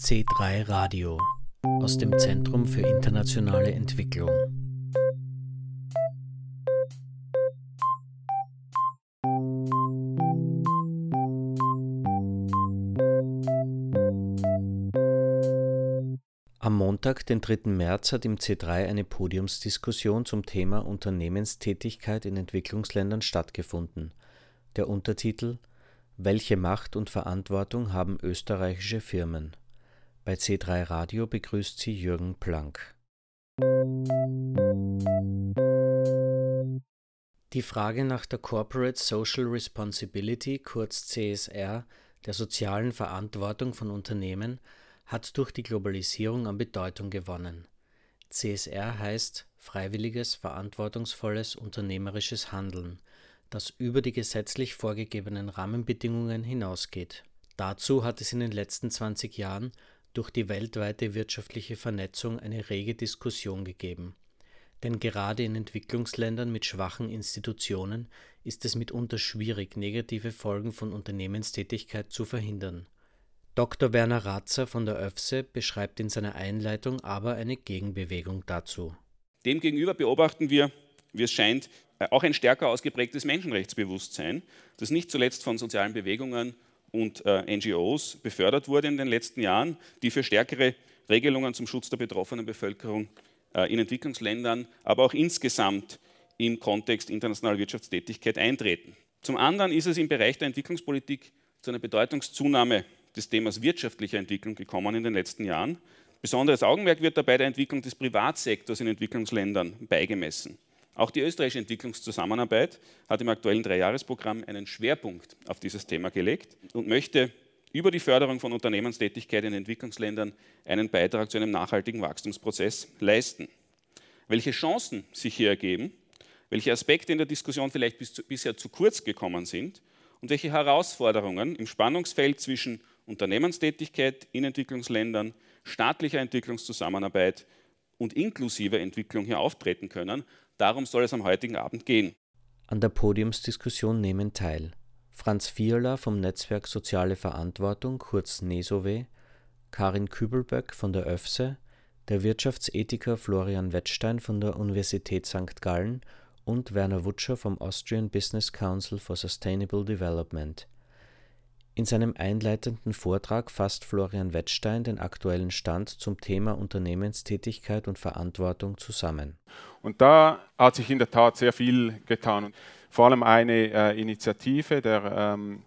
C3 Radio aus dem Zentrum für internationale Entwicklung. Am Montag, den 3. März, hat im C3 eine Podiumsdiskussion zum Thema Unternehmenstätigkeit in Entwicklungsländern stattgefunden. Der Untertitel Welche Macht und Verantwortung haben österreichische Firmen? Bei C3 Radio begrüßt sie Jürgen Planck. Die Frage nach der Corporate Social Responsibility, kurz CSR, der sozialen Verantwortung von Unternehmen, hat durch die Globalisierung an Bedeutung gewonnen. CSR heißt freiwilliges, verantwortungsvolles unternehmerisches Handeln, das über die gesetzlich vorgegebenen Rahmenbedingungen hinausgeht. Dazu hat es in den letzten 20 Jahren durch die weltweite wirtschaftliche Vernetzung eine rege Diskussion gegeben. Denn gerade in Entwicklungsländern mit schwachen Institutionen ist es mitunter schwierig, negative Folgen von Unternehmenstätigkeit zu verhindern. Dr. Werner Ratzer von der ÖFSE beschreibt in seiner Einleitung aber eine Gegenbewegung dazu. Demgegenüber beobachten wir, wie es scheint, auch ein stärker ausgeprägtes Menschenrechtsbewusstsein, das nicht zuletzt von sozialen Bewegungen und äh, NGOs befördert wurde in den letzten Jahren, die für stärkere Regelungen zum Schutz der betroffenen Bevölkerung äh, in Entwicklungsländern, aber auch insgesamt im Kontext internationaler Wirtschaftstätigkeit eintreten. Zum anderen ist es im Bereich der Entwicklungspolitik zu einer Bedeutungszunahme des Themas wirtschaftlicher Entwicklung gekommen in den letzten Jahren. Besonderes Augenmerk wird dabei der Entwicklung des Privatsektors in Entwicklungsländern beigemessen. Auch die österreichische Entwicklungszusammenarbeit hat im aktuellen Dreijahresprogramm einen Schwerpunkt auf dieses Thema gelegt und möchte über die Förderung von Unternehmenstätigkeit in Entwicklungsländern einen Beitrag zu einem nachhaltigen Wachstumsprozess leisten. Welche Chancen sich hier ergeben, welche Aspekte in der Diskussion vielleicht bis zu, bisher zu kurz gekommen sind und welche Herausforderungen im Spannungsfeld zwischen Unternehmenstätigkeit in Entwicklungsländern, staatlicher Entwicklungszusammenarbeit und inklusiver Entwicklung hier auftreten können. Darum soll es am heutigen Abend gehen. An der Podiumsdiskussion nehmen teil Franz Vierler vom Netzwerk Soziale Verantwortung, kurz NESOW, Karin Kübelböck von der ÖFSE, der Wirtschaftsethiker Florian Wettstein von der Universität St. Gallen und Werner Wutscher vom Austrian Business Council for Sustainable Development. In seinem einleitenden Vortrag fasst Florian Wettstein den aktuellen Stand zum Thema Unternehmenstätigkeit und Verantwortung zusammen. Und da hat sich in der Tat sehr viel getan. Vor allem eine äh, Initiative der, ähm,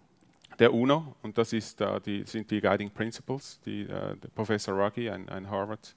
der UNO, und das ist, äh, die, sind die Guiding Principles, die äh, Professor Ruggie, ein, ein Harvard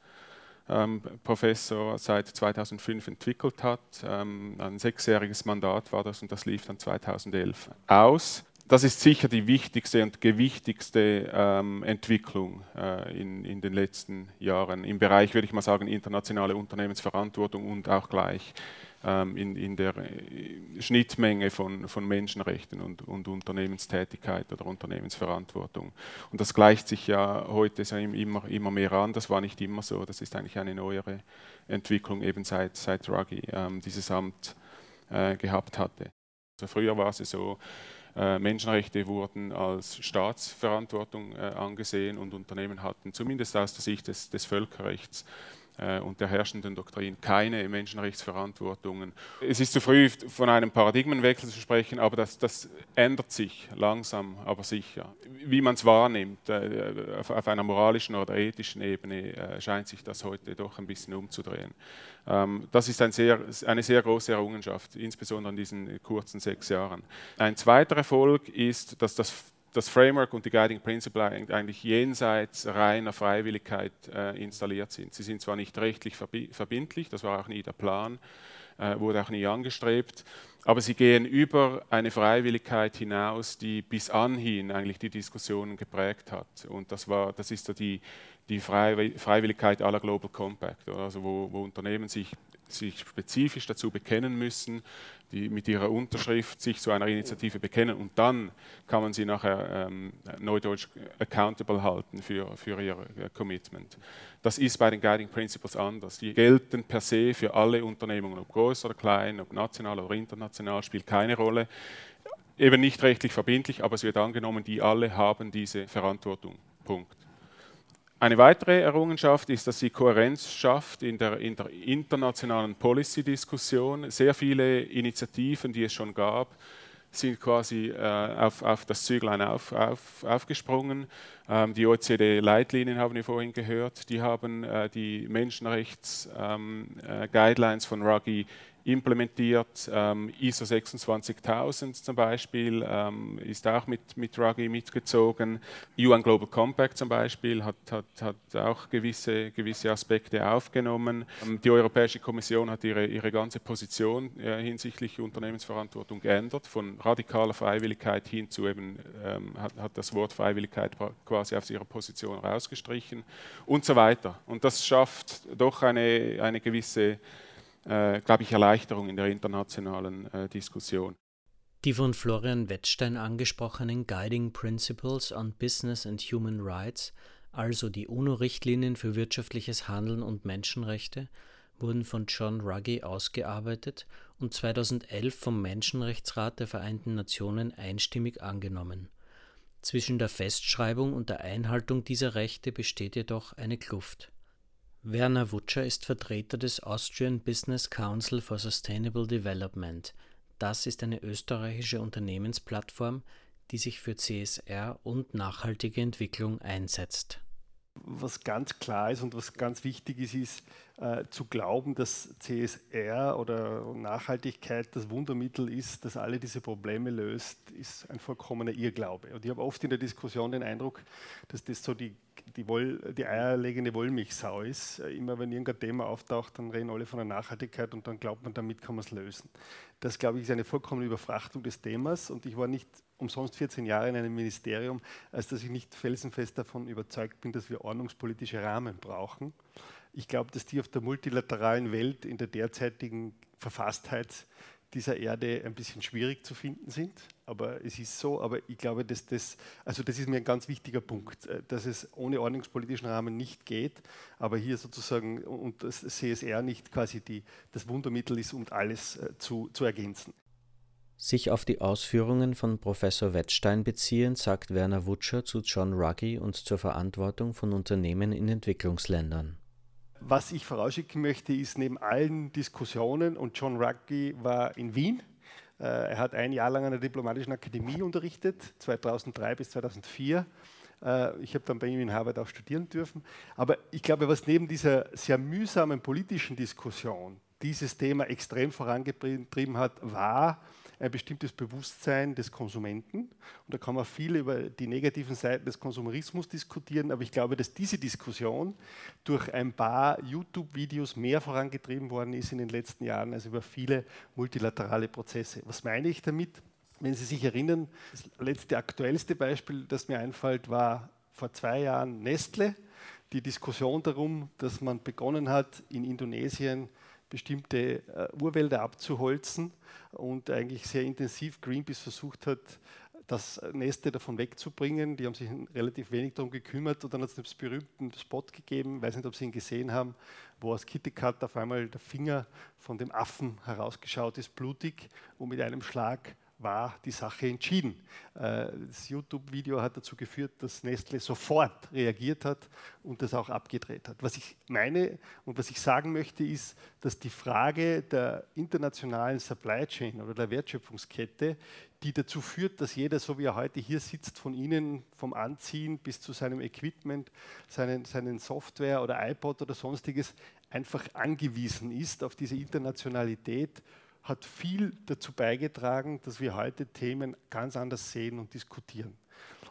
ähm, Professor seit 2005 entwickelt hat. Ähm, ein sechsjähriges Mandat war das und das lief dann 2011 aus das ist sicher die wichtigste und gewichtigste ähm, Entwicklung äh, in, in, den letzten Jahren im Bereich, würde ich mal sagen, internationale Unternehmensverantwortung und auch gleich ähm, in, in, der äh, Schnittmenge von, von Menschenrechten und, und, Unternehmenstätigkeit oder Unternehmensverantwortung. Und das gleicht sich ja heute immer, immer mehr an. Das war nicht immer so. Das ist eigentlich eine neuere Entwicklung, eben seit, seit Ruggie ähm, dieses Amt äh, gehabt hatte. Also früher war es so, Menschenrechte wurden als Staatsverantwortung äh, angesehen und Unternehmen hatten zumindest aus der Sicht des, des Völkerrechts. äh, und der herrschenden Doktrin keine Menschenrechtsverantwortungen. Es ist zu früh, von einem Paradigmenwechsel zu sprechen, aber das, das ändert sich langsam, aber sicher. Wie man es wahrnimmt, äh, auf einer moralischen oder ethischen Ebene, äh, scheint sich das heute doch ein bisschen umzudrehen. Ähm, das ist ein sehr, eine sehr große Errungenschaft, insbesondere in diesen kurzen sechs Jahren. Ein zweiter Erfolg ist, dass das das Framework und die Guiding Principle eigentlich jenseits reiner Freiwilligkeit äh, installiert sind. Sie sind zwar nicht rechtlich verbindlich, das war auch nie der Plan, äh, wurde auch nie angestrebt, aber sie gehen über eine Freiwilligkeit hinaus, die bis anhin eigentlich die Diskussionen geprägt hat. Und das, war, das ist so die, die Freiwilligkeit aller Global Compact, also wo, wo Unternehmen sich sich spezifisch dazu bekennen müssen, die mit ihrer Unterschrift sich zu einer Initiative bekennen und dann kann man sie nachher ähm, neudeutsch accountable halten für, für ihr Commitment. Das ist bei den Guiding Principles anders. Die gelten per se für alle Unternehmungen, ob groß oder klein, ob national oder international, spielt keine Rolle. Eben nicht rechtlich verbindlich, aber es wird angenommen, die alle haben diese Verantwortung. Punkt. Eine weitere Errungenschaft ist, dass sie Kohärenz schafft in der, in der internationalen Policy-Diskussion. Sehr viele Initiativen, die es schon gab, sind quasi äh, auf, auf, das Züglein auf, auf, aufgesprungen. Ähm, die OECD-Leitlinien haben wir vorhin gehört, die haben äh, die Menschenrechts-Guidelines ähm, äh, von Ruggie implementiert. Ähm, ISO 26000 zum Beispiel ähm, ist auch mit, mit Ruggie mitgezogen. UN Global Compact zum Beispiel hat, hat, hat auch gewisse, gewisse Aspekte aufgenommen. Ähm, die Europäische Kommission hat ihre, ihre ganze Position äh, hinsichtlich Unternehmensverantwortung geändert, von radikaler Freiwilligkeit hin zu eben, ähm, hat, hat das Wort Freiwilligkeit quasi aus ihrer Position rausgestrichen und so weiter. Und das schafft doch eine, eine gewisse äh, glaube ich, Erleichterung in der internationalen äh, Diskussion. Die von Florian Wettstein angesprochenen Guiding Principles on Business and Human Rights, also die UNO-Richtlinien für wirtschaftliches Handeln und Menschenrechte, wurden von John Ruggie ausgearbeitet und 2011 vom Menschenrechtsrat der Vereinten Nationen einstimmig angenommen. Zwischen der Festschreibung und der Einhaltung dieser Rechte besteht jedoch eine Kluft. Werner Wutscher ist Vertreter des Austrian Business Council for Sustainable Development. Das ist eine österreichische Unternehmensplattform, die sich für CSR und nachhaltige Entwicklung einsetzt. Was ganz klar ist und was ganz wichtig ist, ist äh, zu glauben, dass CSR oder Nachhaltigkeit das Wundermittel ist, das alle diese Probleme löst, ist ein vollkommener Irrglaube. Und ich habe oft in der Diskussion den Eindruck, dass das so die die, Woll, die eierlegende Wollmilchsau ist. Immer wenn irgendein Thema auftaucht, dann reden alle von der Nachhaltigkeit und dann glaubt man, damit kann man es lösen. Das, glaube ich, ist eine vollkommene Überfrachtung des Themas und ich war nicht umsonst 14 Jahre in einem Ministerium, als dass ich nicht felsenfest davon überzeugt bin, dass wir ordnungspolitische Rahmen brauchen. Ich glaube, dass die auf der multilateralen Welt in der derzeitigen Verfasstheit dieser Erde ein bisschen schwierig zu finden sind. Aber es ist so, aber ich glaube, dass das, also das ist mir ein ganz wichtiger Punkt, äh, dass es ohne ordnungspolitischen Rahmen nicht geht, aber hier sozusagen und das CSR nicht quasi die, das Wundermittel ist, um alles äh, zu, zu ergänzen. Sich auf die Ausführungen von Professor Wettstein beziehend, sagt Werner Wutscher zu John Ruggie und zur Verantwortung von Unternehmen in Entwicklungsländern. Was ich vorausschicken möchte, ist neben allen Diskussionen, und John Ruggie war in Wien, er hat ein Jahr lang an der Diplomatischen Akademie unterrichtet, 2003 bis 2004. Äh, ich habe dann bei ihm in Harvard auch studieren dürfen. Aber ich glaube, was neben dieser sehr mühsamen politischen Diskussion dieses Thema extrem vorangetrieben hat, war, ein bestimmtes Bewusstsein des Konsumenten. Und da kann man viel über die negativen Seiten des Konsumerismus diskutieren, aber ich glaube, dass diese Diskussion durch ein paar YouTube-Videos mehr vorangetrieben worden ist in den letzten Jahren als über viele multilaterale Prozesse. Was meine ich damit? Wenn Sie sich erinnern, das letzte aktuellste Beispiel, das mir einfällt, war vor zwei Jahren Nestle. Die Diskussion darum, dass man begonnen hat, in Indonesien bestimmte äh, Urwälder abzuholzen und eigentlich sehr intensiv Greenpeace versucht hat, das Neste davon wegzubringen. Die haben sich relativ wenig darum gekümmert und dann hat es einen berühmten Spot gegeben, ich weiß nicht, ob Sie ihn gesehen haben, wo aus Kitty Cat auf einmal der Finger von dem Affen herausgeschaut ist, blutig und mit einem Schlag war die Sache entschieden. Äh, das YouTube-Video hat dazu geführt, dass Nestle sofort reagiert hat und das auch abgedreht hat. Was ich meine und was ich sagen möchte, ist, dass die Frage der internationalen Supply Chain oder der Wertschöpfungskette, die dazu führt, dass jeder, so wie er heute hier sitzt, von Ihnen vom Anziehen bis zu seinem Equipment, seinen, seinen Software oder iPod oder sonstiges, einfach angewiesen ist auf diese Internationalität hat viel dazu beigetragen, dass wir heute Themen ganz anders sehen und diskutieren.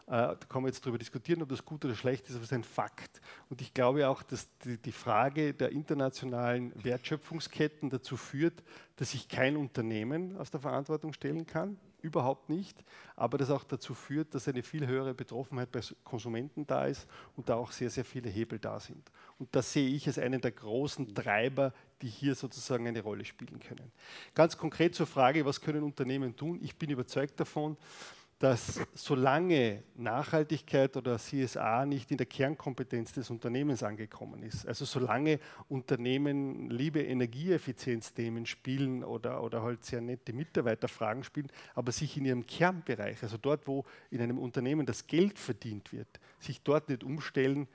Äh, da kann man jetzt darüber diskutieren, ob das gut oder schlecht ist, aber es ist ein Fakt. Und ich glaube auch, dass die, die Frage der internationalen Wertschöpfungsketten dazu führt, dass sich kein Unternehmen aus der Verantwortung stellen kann überhaupt nicht, aber das auch dazu führt, dass eine viel höhere Betroffenheit bei Konsumenten da ist und da auch sehr, sehr viele Hebel da sind. Und das sehe ich als einen der großen Treiber, die hier sozusagen eine Rolle spielen können. Ganz konkret zur Frage, was können Unternehmen tun? Ich bin überzeugt davon, dass solange Nachhaltigkeit oder CSA nicht in der Kernkompetenz des Unternehmens angekommen ist, also solange Unternehmen liebe Energieeffizienzthemen spielen oder, oder halt sehr nette Mitarbeiterfragen spielen, aber sich in ihrem Kernbereich, also dort, wo in einem Unternehmen das Geld verdient wird, sich dort nicht umstellen,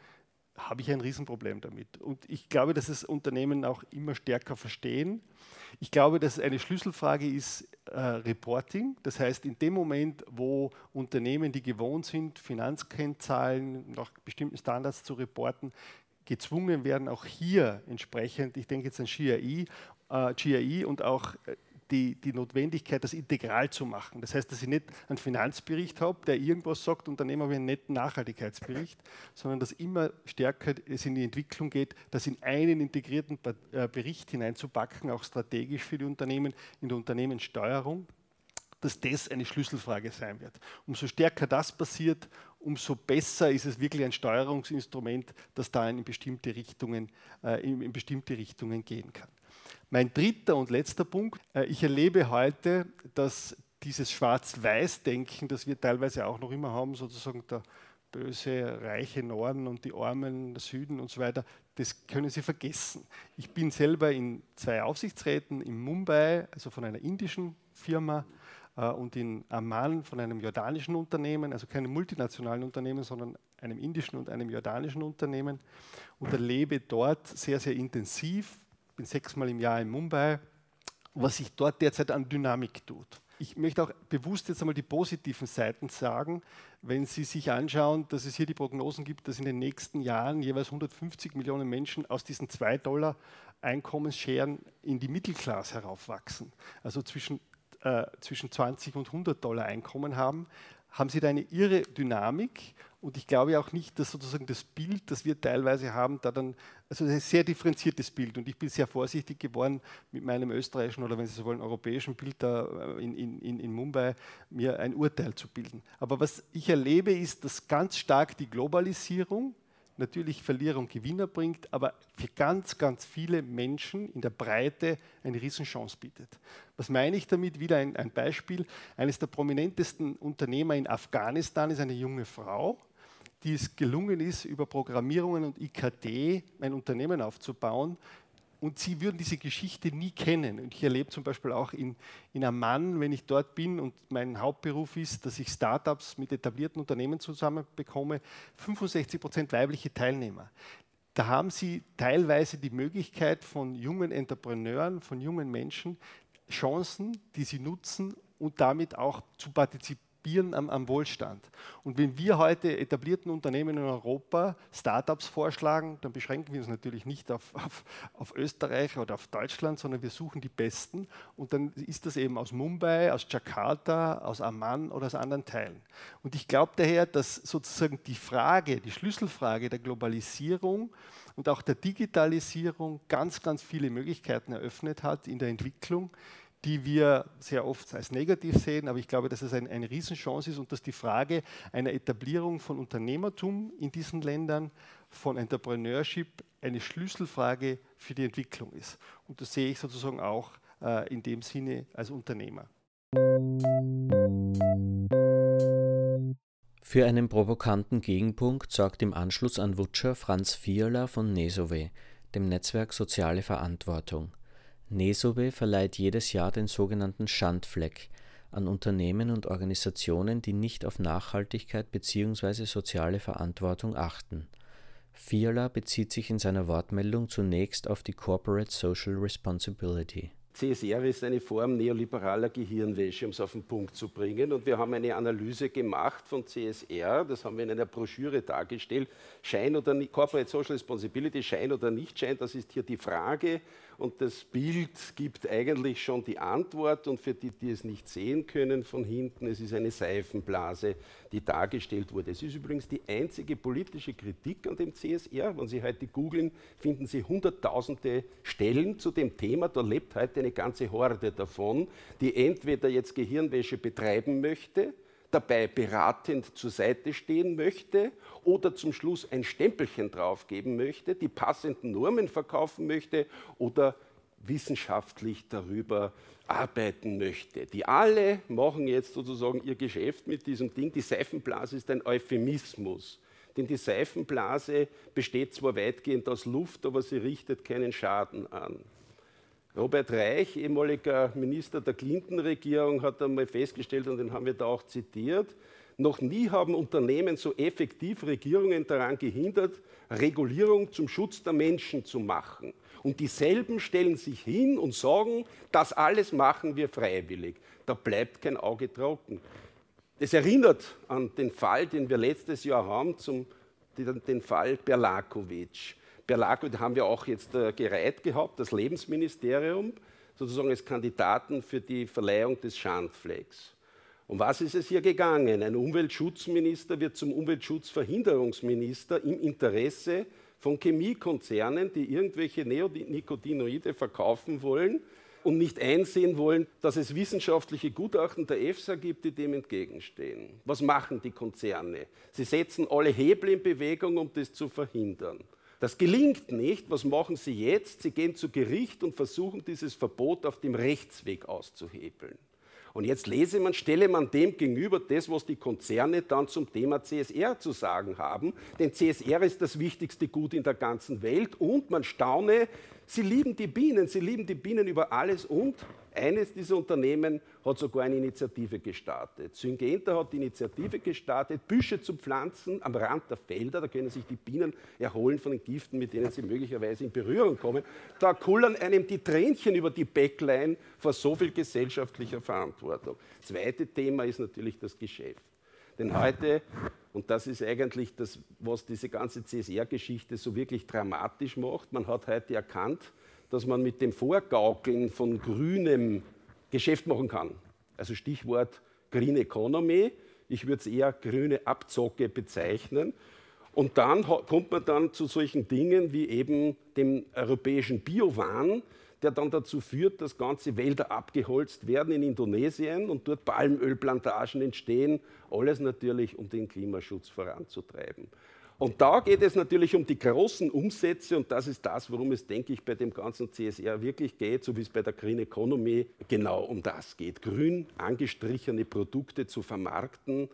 habe ich ein Riesenproblem damit. Und ich glaube, dass es Unternehmen auch immer stärker verstehen. Ich glaube, dass eine Schlüsselfrage ist äh, Reporting. Das heißt, in dem Moment, wo Unternehmen, die gewohnt sind, Finanzkennzahlen nach bestimmten Standards zu reporten, gezwungen werden, auch hier entsprechend, ich denke jetzt an GRI, äh, GRI und auch äh, die, die Notwendigkeit, das integral zu machen. Das heißt, dass ich nicht einen Finanzbericht habe, der irgendwas sagt und dann nehmen wir einen netten Nachhaltigkeitsbericht, sondern dass immer stärker es in die Entwicklung geht, das in einen integrierten äh, Bericht hineinzupacken, auch strategisch für die Unternehmen, in der Unternehmenssteuerung, dass das eine Schlüsselfrage sein wird. Umso stärker das passiert, umso besser ist es wirklich ein Steuerungsinstrument, das da in bestimmte Richtungen, äh, in, in bestimmte Richtungen gehen kann. Mein dritter und letzter Punkt. Äh, ich erlebe heute, dass dieses Schwarz-Weiß-Denken, das wir teilweise auch noch immer haben, sozusagen der böse, reiche Norden und die armen Süden und so weiter, das können Sie vergessen. Ich bin selber in zwei Aufsichtsräten in Mumbai, also von einer indischen Firma, äh, und in Amman von einem jordanischen Unternehmen, also keinem multinationalen Unternehmen, sondern einem indischen und einem jordanischen Unternehmen und erlebe dort sehr, sehr intensiv bin sechsmal im Jahr in Mumbai, was sich dort derzeit an Dynamik tut. Ich möchte auch bewusst jetzt einmal die positiven Seiten sagen. Wenn Sie sich anschauen, dass es hier die Prognosen gibt, dass in den nächsten Jahren jeweils 150 Millionen Menschen aus diesen 2 Dollar Einkommensscheren in die Mittelklasse heraufwachsen, also zwischen, äh, zwischen 20 und 100 Dollar Einkommen haben, haben Sie da eine irre Dynamik und ich glaube auch nicht, dass sozusagen das Bild, das wir teilweise haben, da dann, also ein sehr differenziertes Bild. Und ich bin sehr vorsichtig geworden mit meinem österreichischen oder wenn Sie so wollen, europäischen Bild da äh, in, in, in Mumbai, mir ein Urteil zu bilden. Aber was ich erlebe, ist, dass ganz stark die Globalisierung natürlich Verlierer und Gewinner bringt, aber für ganz, ganz viele Menschen in der Breite eine Riesenchance bietet. Was meine ich damit? Wieder ein, ein Beispiel. Eines der prominentesten Unternehmer in Afghanistan ist eine junge Frau, die es gelungen ist, über Programmierungen und IKT ein Unternehmen aufzubauen. Und sie würden diese Geschichte nie kennen. Und ich erlebe zum Beispiel auch in, in Amman, wenn ich dort bin und mein Hauptberuf ist, dass ich Startups mit etablierten Unternehmen zusammenbekomme, 65 Prozent weibliche Teilnehmer. Da haben sie teilweise die Möglichkeit von jungen Entrepreneuren, von jungen Menschen, Chancen, die sie nutzen und damit auch zu partizipieren partizipieren am, am, Wohlstand. Und wenn wir heute etablierten Unternehmen in Europa Startups vorschlagen, dann beschränken wir uns natürlich nicht auf, auf, auf, Österreich oder auf Deutschland, sondern wir suchen die Besten. Und dann ist das eben aus Mumbai, aus Jakarta, aus Amman oder aus anderen Teilen. Und ich glaube daher, dass sozusagen die Frage, die Schlüsselfrage der Globalisierung und auch der Digitalisierung ganz, ganz viele Möglichkeiten eröffnet hat in der Entwicklung die wir sehr oft als negativ sehen, aber ich glaube, dass es ein, eine Riesenchance ist und dass die Frage einer Etablierung von Unternehmertum in diesen Ländern, von Entrepreneurship, eine Schlüsselfrage für die Entwicklung ist. Und das sehe ich sozusagen auch äh, in dem Sinne als Unternehmer. Für einen provokanten Gegenpunkt sorgt im Anschluss an Wutscher Franz Vierler von Nesowe, dem Netzwerk Soziale Verantwortung. Nesowe verleiht jedes Jahr den sogenannten Schandfleck an Unternehmen und Organisationen, die nicht auf Nachhaltigkeit bzw. soziale Verantwortung achten. Fiala bezieht sich in seiner Wortmeldung zunächst auf die Corporate Social Responsibility. CSR ist eine Form neoliberaler Gehirnwäsche, um es auf den Punkt zu bringen. Und wir haben eine Analyse gemacht von CSR, das haben wir in einer Broschüre dargestellt. Schein oder nicht, Corporate Social Responsibility, Schein oder nicht Schein, das ist hier die Frage und das Bild gibt eigentlich schon die Antwort und für die, die es nicht sehen können von hinten, es ist eine Seifenblase, die dargestellt wurde. Es ist übrigens die einzige politische Kritik an dem CSR. Wenn Sie heute googeln, finden Sie hunderttausende Stellen zu dem Thema. Da lebt heute eine ganze Horde davon, die entweder jetzt Gehirnwäsche betreiben möchte, dabei beratend zur Seite stehen möchte oder zum Schluss ein Stempelchen draufgeben möchte, die passenden Normen verkaufen möchte oder wissenschaftlich darüber arbeiten möchte. Die alle machen jetzt sozusagen ihr Geschäft mit diesem Ding. Die Seifenblase ist ein Euphemismus. Denn die Seifenblase besteht zwar weitgehend aus Luft, aber sie richtet keinen Schaden an. Robert Reich, ehemaliger Minister der Clinton-Regierung, hat einmal festgestellt, und den haben wir da auch zitiert, noch nie haben Unternehmen so effektiv Regierungen daran gehindert, Regulierung zum Schutz der Menschen zu machen. Und dieselben stellen sich hin und sagen, das alles machen wir freiwillig. Da bleibt kein Auge trocken. Das erinnert an den Fall, den wir letztes Jahr haben, zum, den Fall Berlakovic. Berlakovic haben wir auch jetzt äh, gereiht gehabt, das Lebensministerium, sozusagen als Kandidaten für die Verleihung des Schandflecks. Um was ist es hier gegangen? Ein Umweltschutzminister wird zum Umweltschutzverhinderungsminister im Interesse von Chemiekonzernen, die irgendwelche Neonicotinoide verkaufen wollen und nicht einsehen wollen, dass es wissenschaftliche Gutachten der EFSA gibt, die dem entgegenstehen. Was machen die Konzerne? Sie setzen alle Hebel in Bewegung, um das zu verhindern. Das gelingt nicht. Was machen sie jetzt? Sie gehen zu Gericht und versuchen, dieses Verbot auf dem Rechtsweg auszuhebeln. Und jetzt lese man, stelle man dem gegenüber das, was die Konzerne dann zum Thema CSR zu sagen haben. Denn CSR ist das wichtigste Gut in der ganzen Welt und man staune, sie lieben die Bienen, sie lieben die Bienen über alles und eines dieser Unternehmen hat sogar eine Initiative gestartet. Syngenta hat die Initiative gestartet, Büsche zu pflanzen am Rand der Felder. Da können sich die Bienen erholen von den Giften, mit denen sie möglicherweise in Berührung kommen. Da kullern einem die Tränchen über die Backline vor so viel gesellschaftlicher Verantwortung. Zweite Thema ist natürlich das Geschäft. Denn heute, und das ist eigentlich das, was diese ganze CSR-Geschichte so wirklich dramatisch macht, man hat heute erkannt, dass man mit dem Vorgaukeln von grünem Geschäft machen kann. Also Stichwort Green Economy. Ich würde es eher grüne Abzocke bezeichnen. Und dann kommt man dann zu solchen Dingen wie eben dem europäischen Biowahn, der dann dazu führt, dass ganze Wälder abgeholzt werden in Indonesien und dort Palmölplantagen entstehen. Alles natürlich, um den Klimaschutz voranzutreiben. Und da geht es natürlich um die großen Umsätze und das ist das, worum es, denke ich, bei dem ganzen CSR wirklich geht, so wie es bei der Green Economy genau um das geht. Grün angestrichene Produkte zu vermarkten,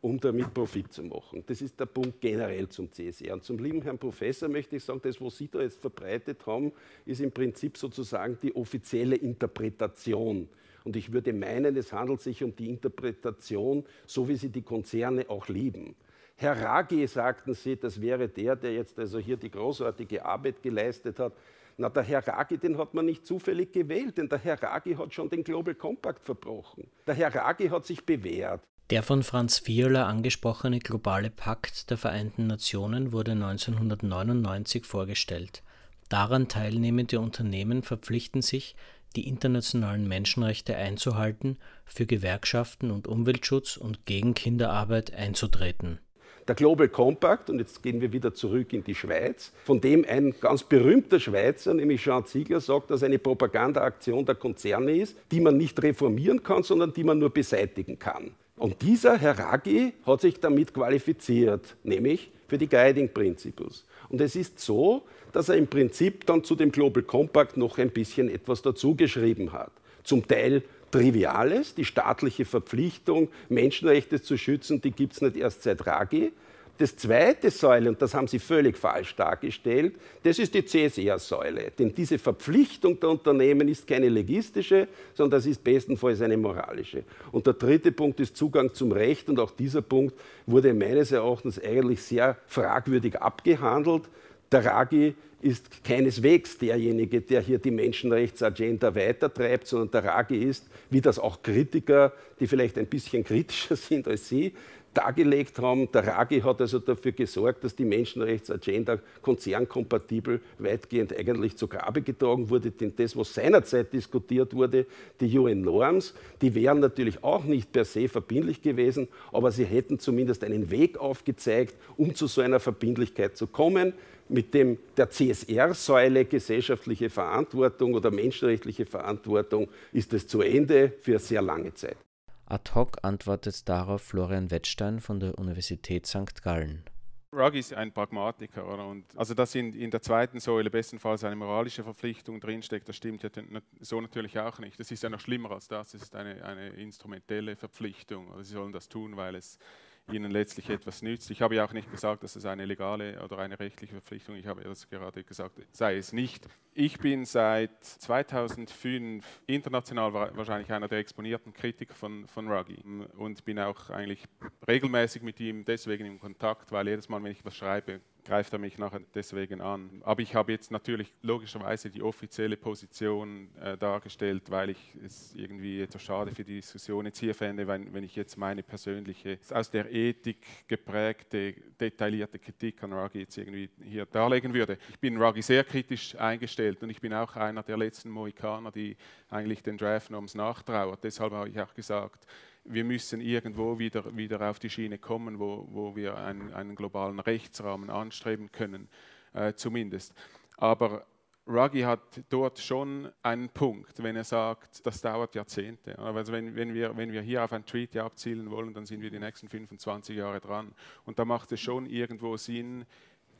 um damit Profit zu machen. Das ist der Punkt generell zum CSR. Und zum lieben Herrn Professor möchte ich sagen, das, was Sie da jetzt verbreitet haben, ist im Prinzip sozusagen die offizielle Interpretation. Und ich würde meinen, es handelt sich um die Interpretation, so wie sie die Konzerne auch lieben. Herr Ragi, sagten Sie, das wäre der, der jetzt also hier die großartige Arbeit geleistet hat. Na, der Herr Ragi, den hat man nicht zufällig gewählt, denn der Herr Ragi hat schon den Global Compact verbrochen. Der Herr Ragi hat sich bewährt. Der von Franz Viola angesprochene globale Pakt der Vereinten Nationen wurde 1999 vorgestellt. Daran teilnehmende Unternehmen verpflichten sich, die internationalen Menschenrechte einzuhalten, für Gewerkschaften und Umweltschutz und gegen Kinderarbeit einzutreten. Der Global Compact, und jetzt gehen wir wieder zurück in die Schweiz, von dem ein ganz berühmter Schweizer, nämlich Jean Ziegler, sagt, dass eine Propagandaaktion der Konzerne ist, die man nicht reformieren kann, sondern die man nur beseitigen kann. Und dieser Herr Raggi hat sich damit qualifiziert, nämlich für die Guiding Principles. Und es ist so, dass er im Prinzip dann zu dem Global Compact noch ein bisschen etwas dazugeschrieben hat. Zum Teil Triviales, die staatliche Verpflichtung, Menschenrechte zu schützen, die gibt es nicht erst seit Ragi. Das zweite Säule, und das haben Sie völlig falsch dargestellt, das ist die CSR-Säule. Denn diese Verpflichtung der Unternehmen ist keine legistische, sondern das ist bestenfalls eine moralische. Und der dritte Punkt ist Zugang zum Recht. Und auch dieser Punkt wurde meines Erachtens eigentlich sehr fragwürdig abgehandelt. Der Ragi ist keineswegs derjenige, der hier die Menschenrechtsagenda weitertreibt, sondern der Ragi ist, wie das auch Kritiker, die vielleicht ein bisschen kritischer sind als Sie, dargelegt haben. Der Ragi hat also dafür gesorgt, dass die Menschenrechtsagenda konzernkompatibel weitgehend eigentlich zu Grabe getragen wurde. Denn das, was seinerzeit diskutiert wurde, die UN-Norms, die wären natürlich auch nicht per se verbindlich gewesen, aber sie hätten zumindest einen Weg aufgezeigt, um zu so einer Verbindlichkeit zu kommen. Mit dem der CSR-Säule gesellschaftliche Verantwortung oder menschenrechtliche Verantwortung ist es zu Ende für sehr lange Zeit. Ad hoc antwortet darauf Florian Wettstein von der Universität St. Gallen. Rugg ist ein Pragmatiker, oder? Und also dass in, in der zweiten Säule bestenfalls eine moralische Verpflichtung drinsteckt, das stimmt ja so natürlich auch nicht. Das ist ja noch schlimmer als das. Es ist eine, eine instrumentelle Verpflichtung. Oder sie sollen das tun, weil es ihnen letztlich etwas nützt. Ich habe ja auch nicht gesagt, dass es eine legale oder eine rechtliche Verpflichtung, ich habe das gerade gesagt, sei es nicht. Ich bin seit 2005 international wahrscheinlich einer der exponierten Kritiker von, von Ruggie und bin auch eigentlich regelmäßig mit ihm deswegen in Kontakt, weil jedes Mal, wenn ich was schreibe, greift er mich nachher deswegen an. Aber ich habe jetzt natürlich logischerweise die offizielle Position äh, dargestellt, weil ich es irgendwie etwas schade für die Diskussion jetzt hier fände, wenn, wenn ich jetzt meine persönliche, aus der Ethik geprägte, detaillierte Kritik an Ruggie jetzt irgendwie hier darlegen würde. Ich bin Ruggie sehr kritisch eingestellt und ich bin auch einer der letzten Mohikaner, die eigentlich den Draft Norms nachtrauert. Deshalb habe ich auch gesagt, wir müssen irgendwo wieder, wieder auf die Schiene kommen, wo, wo wir einen, einen globalen Rechtsrahmen anstreben können, äh, zumindest. Aber Ruggie hat dort schon einen Punkt, wenn er sagt, das dauert Jahrzehnte. Also wenn, wenn, wir, wenn wir hier auf ein Treaty abzielen wollen, dann sind wir die nächsten 25 Jahre dran. Und da macht es schon irgendwo Sinn,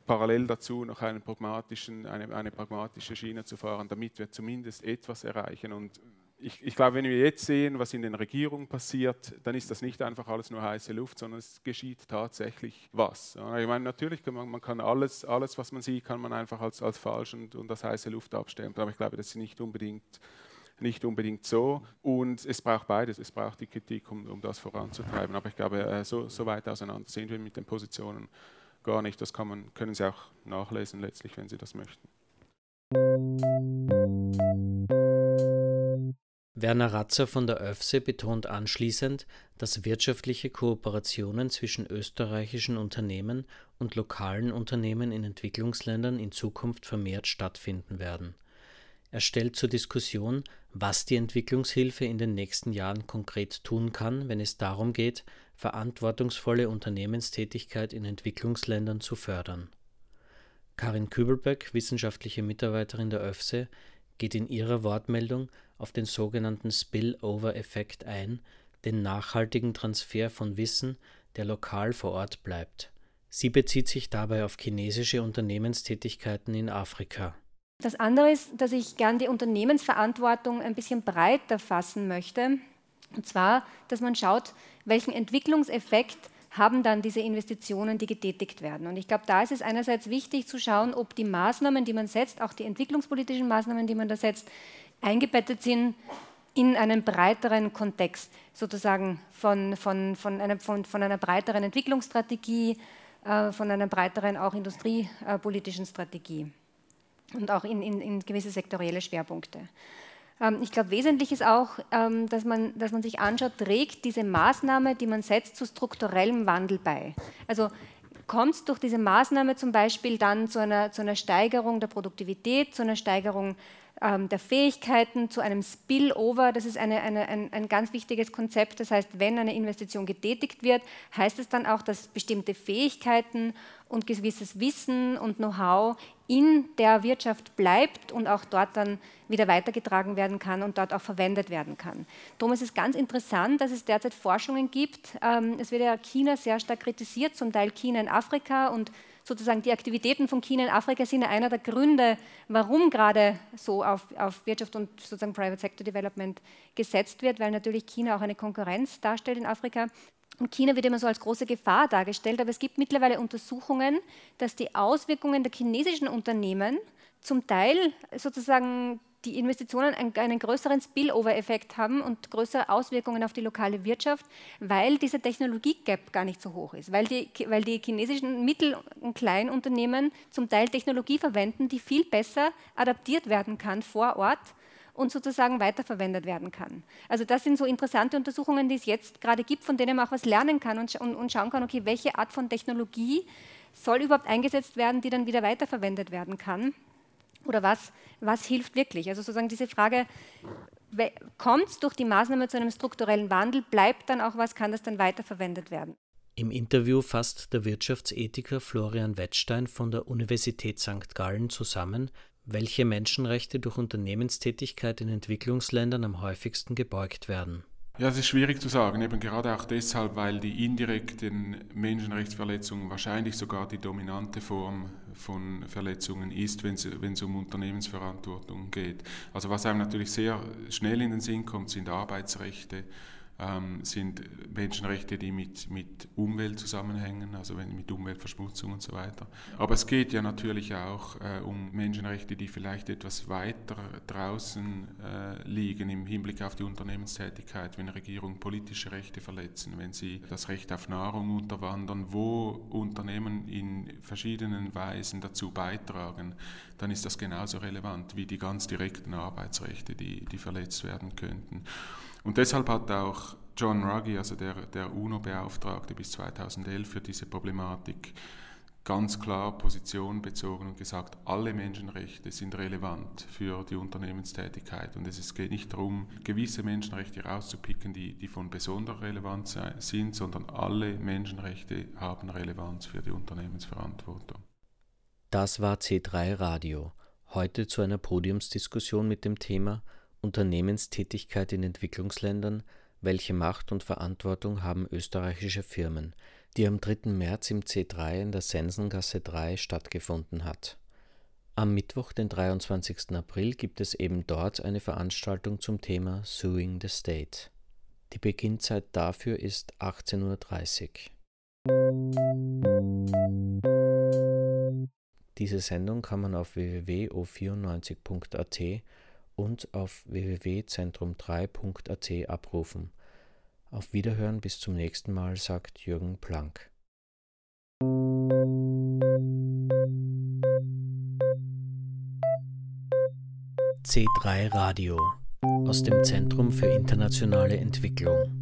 parallel dazu noch einen pragmatischen, eine, eine pragmatische Schiene zu fahren, damit wir zumindest etwas erreichen. Und ich, ich, glaube, wenn wir jetzt sehen, was in den Regierungen passiert, dann ist das nicht einfach alles nur heiße Luft, sondern es geschieht tatsächlich was. Ich meine, natürlich kann man, man kann alles, alles, was man sieht, kann man einfach als, als falsch und, und als heiße Luft abstempeln. Aber ich glaube, das ist nicht unbedingt, nicht unbedingt so. Und es braucht beides. Es braucht die Kritik, um, um das voranzutreiben. Aber ich glaube, äh, so, so weit auseinander sind wir mit den Positionen gar nicht. Das man, können Sie auch nachlesen letztlich, wenn Sie das möchten. Werner Ratzer von der ÖFSE betont anschließend, dass wirtschaftliche Kooperationen zwischen österreichischen Unternehmen und lokalen Unternehmen in Entwicklungsländern in Zukunft vermehrt stattfinden werden. Er stellt zur Diskussion, was die Entwicklungshilfe in den nächsten Jahren konkret tun kann, wenn es darum geht, verantwortungsvolle Unternehmenstätigkeit in Entwicklungsländern zu fördern. Karin Kübelböck, wissenschaftliche Mitarbeiterin der ÖFSE, geht in ihrer Wortmeldung auf den sogenannten Spillover-Effekt ein, den nachhaltigen Transfer von Wissen, der lokal vor Ort bleibt. Sie bezieht sich dabei auf chinesische Unternehmenstätigkeiten in Afrika. Das andere ist, dass ich gern die Unternehmensverantwortung ein bisschen breiter fassen möchte. Und zwar, dass man schaut, welchen Entwicklungseffekt haben dann diese Investitionen, die getätigt werden. Und ich glaube, da ist es einerseits wichtig zu schauen, ob die Maßnahmen, die man setzt, auch die entwicklungspolitischen Maßnahmen, die man da setzt, eingebettet sind in einen breiteren Kontext, sozusagen von, von, von, einer, von, von einer breiteren Entwicklungsstrategie, äh, von einer breiteren auch industriepolitischen Strategie und auch in, in, in gewisse sektorielle Schwerpunkte. Ähm, ich glaube, wesentlich ist auch, ähm, dass man, dass man sich anschaut, trägt diese Maßnahme, die man setzt, zu strukturellem Wandel bei. Also kommt es durch diese Maßnahme zum Beispiel dann zu einer, zu einer Steigerung der Produktivität, zu einer Steigerung ähm, der Fähigkeiten zu einem Spillover. Das ist eine, eine, ein, ein ganz wichtiges Konzept. Das heißt, wenn eine Investition getätigt wird, heißt es dann auch, dass bestimmte Fähigkeiten und gewisses Wissen und Know-how in der Wirtschaft bleibt und auch dort dann wieder weitergetragen werden kann und dort auch verwendet werden kann. Darum ist es ganz interessant, dass es derzeit Forschungen gibt. Ähm, es wird ja China sehr stark kritisiert, zum Teil China in Afrika und sozusagen die Aktivitäten von China in Afrika sind einer der Gründe, warum gerade so auf, auf Wirtschaft und sozusagen Private Sector Development gesetzt wird, weil natürlich China auch eine Konkurrenz darstellt in Afrika. Und China wird immer so als große Gefahr dargestellt, aber es gibt mittlerweile Untersuchungen, dass die Auswirkungen der chinesischen Unternehmen zum Teil sozusagen die Investitionen einen größeren Spillover-Effekt haben und größere Auswirkungen auf die lokale Wirtschaft, weil dieser Technologie-Gap gar nicht so hoch ist, weil die, weil die chinesischen Mittel- und Kleinunternehmen zum Teil Technologie verwenden, die viel besser adaptiert werden kann vor Ort und sozusagen weiterverwendet werden kann. Also das sind so interessante Untersuchungen, die es jetzt gerade gibt, von denen man auch was lernen kann und, und, und schauen kann, okay, welche Art von Technologie soll überhaupt eingesetzt werden, die dann wieder weiterverwendet werden kann. Oder was, was hilft wirklich? Also sozusagen diese Frage, kommt es durch die Maßnahme zu einem strukturellen Wandel, bleibt dann auch was, kann das dann weiterverwendet werden? Im Interview fasst der Wirtschaftsethiker Florian Wettstein von der Universität St. Gallen zusammen, welche Menschenrechte durch Unternehmenstätigkeit in Entwicklungsländern am häufigsten gebeugt werden. Ja, es ist schwierig zu sagen, eben gerade auch deshalb, weil die indirekten Menschenrechtsverletzungen wahrscheinlich sogar die dominante Form von Verletzungen ist, wenn es, um Unternehmensverantwortung geht. Also was einem natürlich sehr schnell in den Sinn kommt, sind Arbeitsrechte, ähm, sind Menschenrechte, die mit, mit Umwelt zusammenhängen, also mit Umweltverschmutzung und so weiter. Aber es geht ja natürlich auch äh, um Menschenrechte, die vielleicht etwas weiter draußen äh, liegen im Hinblick auf die Unternehmenstätigkeit, wenn Regierungen politische Rechte verletzen, wenn sie das Recht auf Nahrung unterwandern, wo Unternehmen in verschiedenen Weisen dazu beitragen, dann ist das genauso relevant wie die ganz direkten Arbeitsrechte, die, die verletzt werden könnten. Und deshalb hat auch John Ruggie, also der, der UNO-Beauftragte bis 2011 für diese Problematik, ganz klar Position bezogen und gesagt, alle Menschenrechte sind relevant für die Unternehmenstätigkeit. Und es geht nicht darum, gewisse Menschenrechte rauszupicken, die, die von besonderer Relevanz sind, sondern alle Menschenrechte haben Relevanz für die Unternehmensverantwortung. Das war C3 Radio. Heute zu einer Podiumsdiskussion mit dem Thema Unternehmenstätigkeit in Entwicklungsländern, welche Macht und Verantwortung haben österreichische Firmen, die am 3. März im C3 in der Sensengasse 3 stattgefunden hat. Am Mittwoch, den 23. April, gibt es eben dort eine Veranstaltung zum Thema Suing the State. Die Beginnzeit dafür ist 18.30 Uhr. Diese Sendung kann man auf www.o94.at und auf www.zentrum3.at abrufen. Auf Wiederhören bis zum nächsten Mal, sagt Jürgen Planck. C3 Radio aus dem Zentrum für internationale Entwicklung.